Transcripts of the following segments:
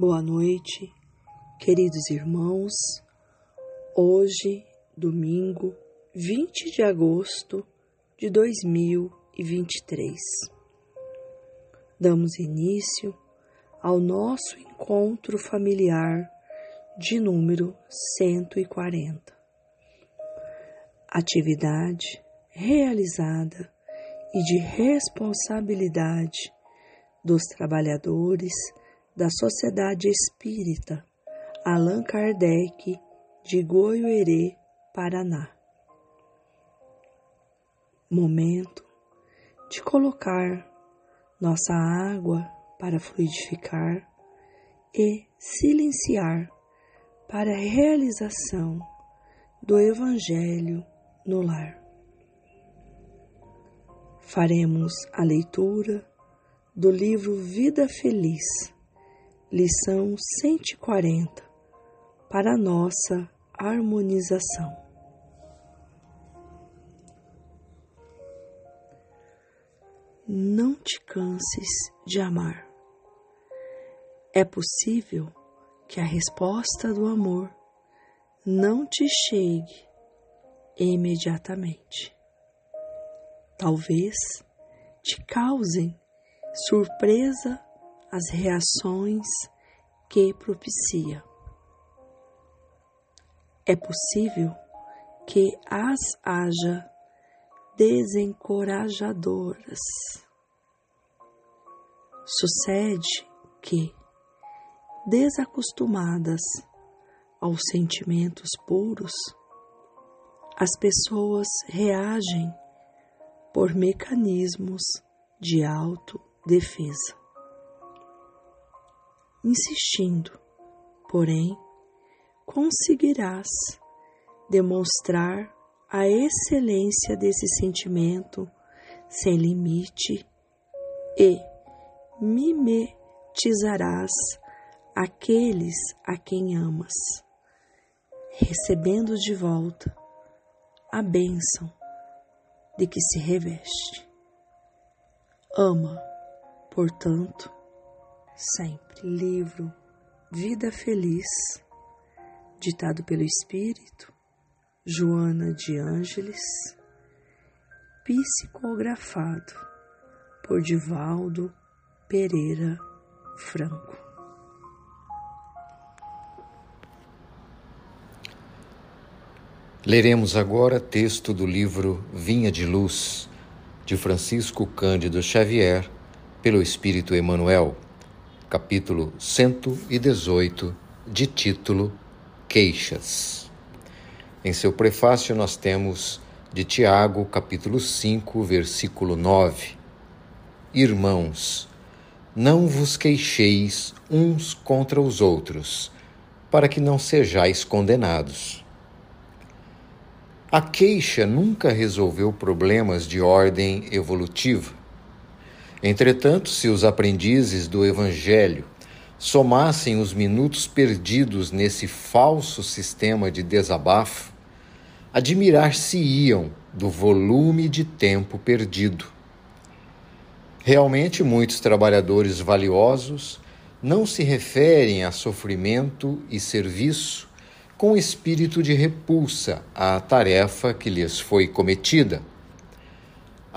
Boa noite, queridos irmãos. Hoje, domingo, 20 de agosto de 2023. Damos início ao nosso encontro familiar de número 140. Atividade realizada e de responsabilidade dos trabalhadores da Sociedade Espírita Allan Kardec de Goiôerê, Paraná. Momento de colocar nossa água para fluidificar e silenciar para a realização do Evangelho no lar. Faremos a leitura do livro Vida Feliz lição 140 para nossa harmonização. Não te canses de amar. É possível que a resposta do amor não te chegue imediatamente. Talvez te causem surpresa as reações que propicia. É possível que as haja desencorajadoras. Sucede que, desacostumadas aos sentimentos puros, as pessoas reagem por mecanismos de autodefesa insistindo, porém, conseguirás demonstrar a excelência desse sentimento sem limite e mimetizarás aqueles a quem amas, recebendo de volta a bênção de que se reveste. Ama, portanto, sempre. Livro Vida Feliz, ditado pelo Espírito Joana de Ângeles, psicografado por Divaldo Pereira Franco. Leremos agora texto do livro Vinha de Luz, de Francisco Cândido Xavier, pelo Espírito Emmanuel capítulo 118, de título Queixas. Em seu prefácio, nós temos de Tiago, capítulo 5, versículo 9: Irmãos, não vos queixeis uns contra os outros, para que não sejais condenados. A queixa nunca resolveu problemas de ordem evolutiva. Entretanto, se os aprendizes do Evangelho somassem os minutos perdidos nesse falso sistema de desabafo, admirar-se-iam do volume de tempo perdido. Realmente, muitos trabalhadores valiosos não se referem a sofrimento e serviço com espírito de repulsa à tarefa que lhes foi cometida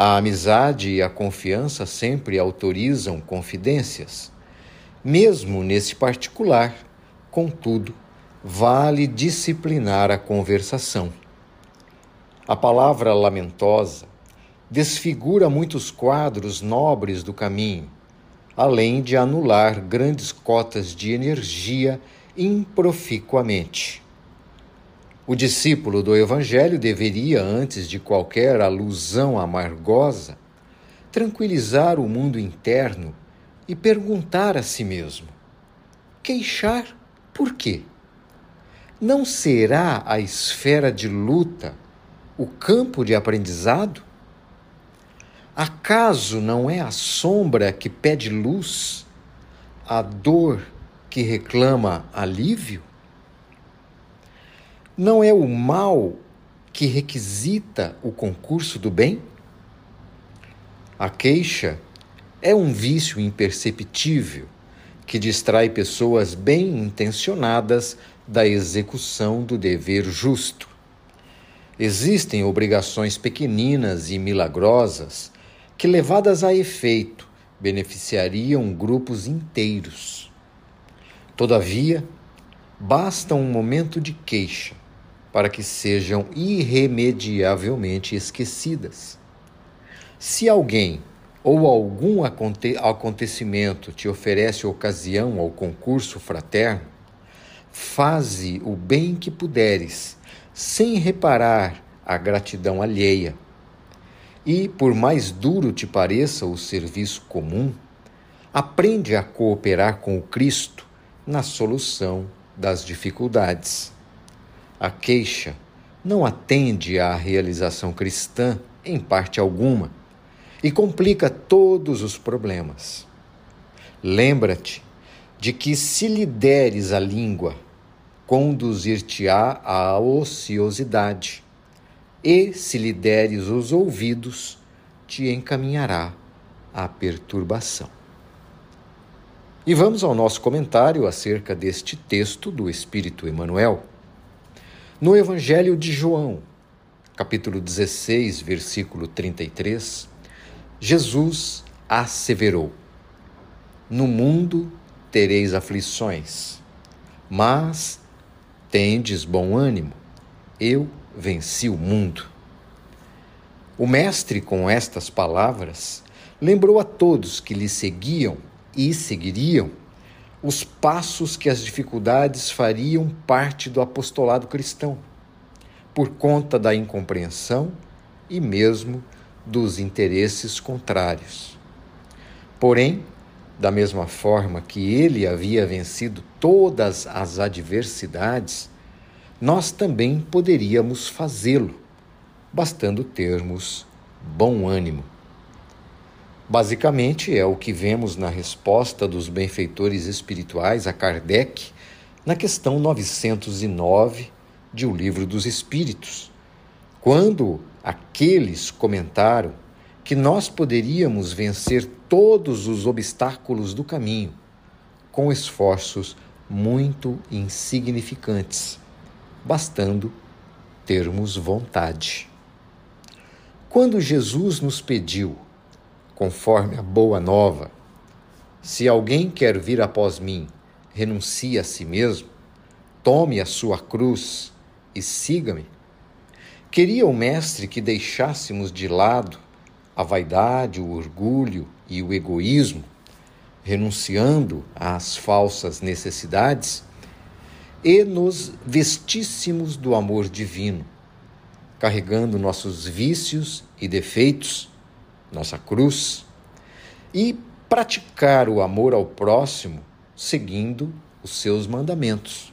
a amizade e a confiança sempre autorizam confidências. Mesmo nesse particular, contudo, vale disciplinar a conversação. A palavra lamentosa desfigura muitos quadros nobres do caminho, além de anular grandes cotas de energia improficuamente. O discípulo do Evangelho deveria, antes de qualquer alusão amargosa, tranquilizar o mundo interno e perguntar a si mesmo: queixar por quê? Não será a esfera de luta o campo de aprendizado? Acaso não é a sombra que pede luz, a dor que reclama alívio? Não é o mal que requisita o concurso do bem? A queixa é um vício imperceptível que distrai pessoas bem intencionadas da execução do dever justo. Existem obrigações pequeninas e milagrosas que, levadas a efeito, beneficiariam grupos inteiros. Todavia, basta um momento de queixa para que sejam irremediavelmente esquecidas. Se alguém ou algum aconte acontecimento te oferece ocasião ao concurso fraterno, faze o bem que puderes, sem reparar a gratidão alheia. E, por mais duro te pareça o serviço comum, aprende a cooperar com o Cristo na solução das dificuldades. A queixa não atende à realização cristã em parte alguma e complica todos os problemas. Lembra-te de que se lhe deres a língua, conduzir-te-á à ociosidade, e se lhe deres os ouvidos, te encaminhará à perturbação. E vamos ao nosso comentário acerca deste texto do Espírito Emmanuel. No Evangelho de João, capítulo 16, versículo 33, Jesus asseverou: No mundo tereis aflições, mas tendes bom ânimo, eu venci o mundo. O Mestre, com estas palavras, lembrou a todos que lhe seguiam e seguiriam os passos que as dificuldades fariam parte do apostolado cristão, por conta da incompreensão e mesmo dos interesses contrários. Porém, da mesma forma que ele havia vencido todas as adversidades, nós também poderíamos fazê-lo, bastando termos bom ânimo. Basicamente, é o que vemos na resposta dos benfeitores espirituais a Kardec na questão 909 de O Livro dos Espíritos, quando aqueles comentaram que nós poderíamos vencer todos os obstáculos do caminho com esforços muito insignificantes, bastando termos vontade. Quando Jesus nos pediu conforme a boa nova. Se alguém quer vir após mim, renuncie a si mesmo, tome a sua cruz e siga-me. Queria o Mestre que deixássemos de lado a vaidade, o orgulho e o egoísmo, renunciando às falsas necessidades, e nos vestíssemos do amor divino, carregando nossos vícios e defeitos nossa cruz, e praticar o amor ao próximo seguindo os seus mandamentos.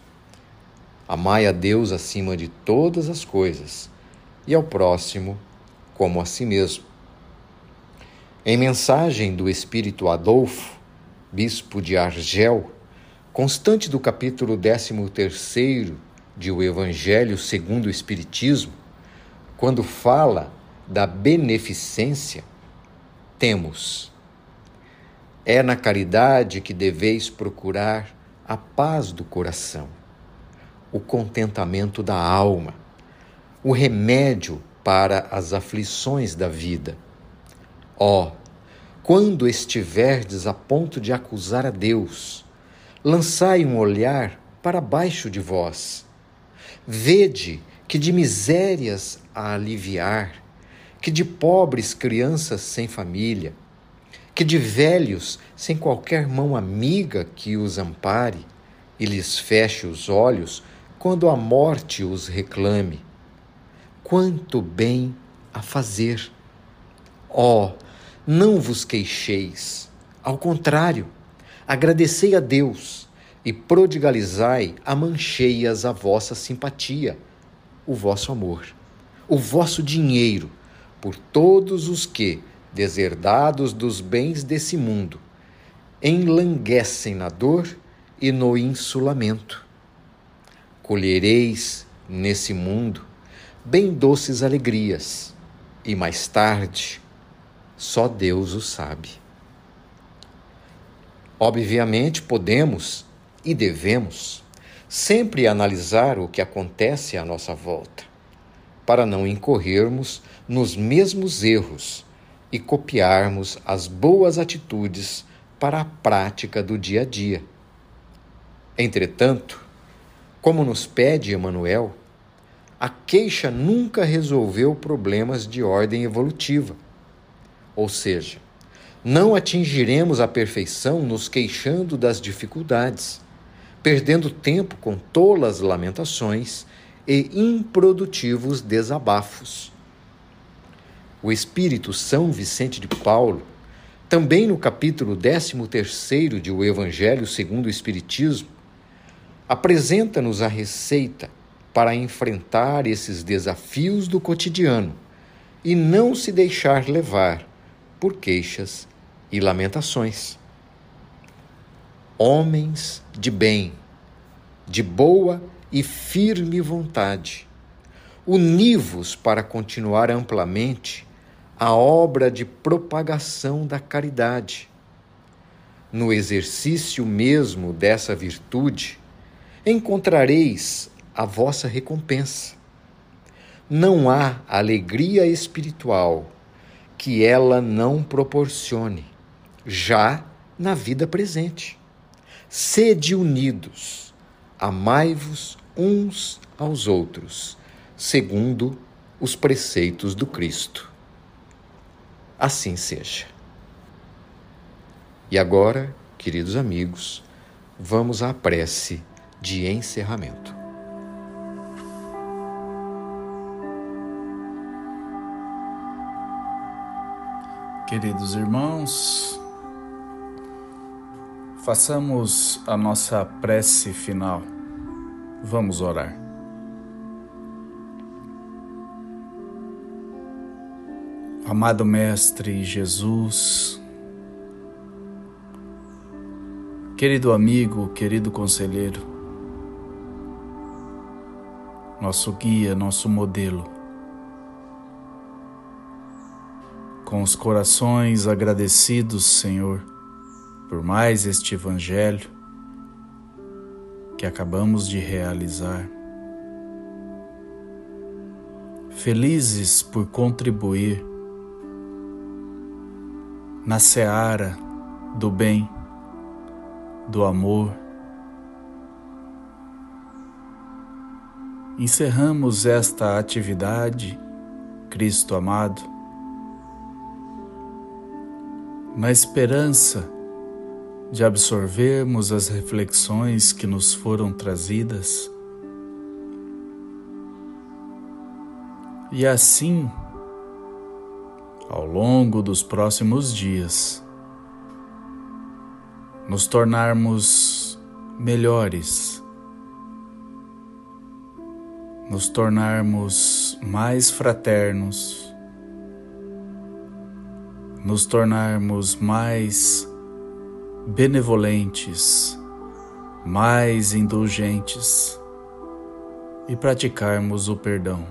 Amai a Deus acima de todas as coisas e ao próximo como a si mesmo. Em mensagem do Espírito Adolfo, bispo de Argel, constante do capítulo 13 de O Evangelho segundo o Espiritismo, quando fala da beneficência, temos. É na caridade que deveis procurar a paz do coração, o contentamento da alma, o remédio para as aflições da vida. Ó, oh, quando estiverdes a ponto de acusar a Deus, lançai um olhar para baixo de vós. Vede que de misérias a aliviar, que de pobres crianças sem família, que de velhos sem qualquer mão amiga que os ampare e lhes feche os olhos quando a morte os reclame. Quanto bem a fazer! Ó, oh, não vos queixeis, ao contrário, agradecei a Deus e prodigalizai a mancheias a vossa simpatia, o vosso amor, o vosso dinheiro por todos os que, deserdados dos bens desse mundo, enlanguecem na dor e no insulamento. Colhereis nesse mundo bem doces alegrias, e mais tarde, só Deus o sabe. Obviamente, podemos e devemos sempre analisar o que acontece à nossa volta, para não incorrermos nos mesmos erros e copiarmos as boas atitudes para a prática do dia a dia. Entretanto, como nos pede Emmanuel, a queixa nunca resolveu problemas de ordem evolutiva. Ou seja, não atingiremos a perfeição nos queixando das dificuldades, perdendo tempo com tolas lamentações e improdutivos desabafos. O Espírito São Vicente de Paulo, também no capítulo 13 de O Evangelho segundo o Espiritismo, apresenta-nos a receita para enfrentar esses desafios do cotidiano e não se deixar levar por queixas e lamentações. Homens de bem, de boa e firme vontade, univos para continuar amplamente a obra de propagação da caridade. No exercício mesmo dessa virtude, encontrareis a vossa recompensa. Não há alegria espiritual que ela não proporcione, já na vida presente. Sede unidos, amai-vos uns aos outros, segundo os preceitos do Cristo. Assim seja. E agora, queridos amigos, vamos à prece de encerramento. Queridos irmãos, façamos a nossa prece final. Vamos orar. Amado Mestre Jesus, querido amigo, querido conselheiro, nosso guia, nosso modelo. Com os corações agradecidos, Senhor, por mais este Evangelho que acabamos de realizar. Felizes por contribuir na seara do bem, do amor encerramos esta atividade, Cristo amado, na esperança de absorvermos as reflexões que nos foram trazidas. E assim, ao longo dos próximos dias, nos tornarmos melhores nos tornarmos mais fraternos, nos tornarmos mais benevolentes, mais indulgentes e praticarmos o perdão.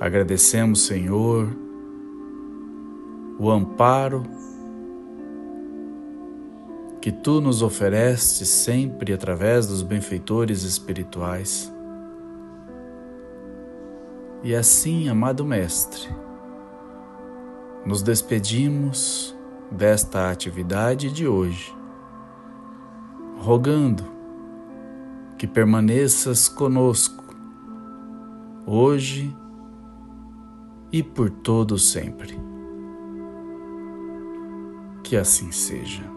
Agradecemos, Senhor, o amparo que tu nos oferestes sempre através dos benfeitores espirituais. E assim, amado Mestre, nos despedimos desta atividade de hoje, rogando que permaneças conosco, hoje e por todo sempre. Que assim seja.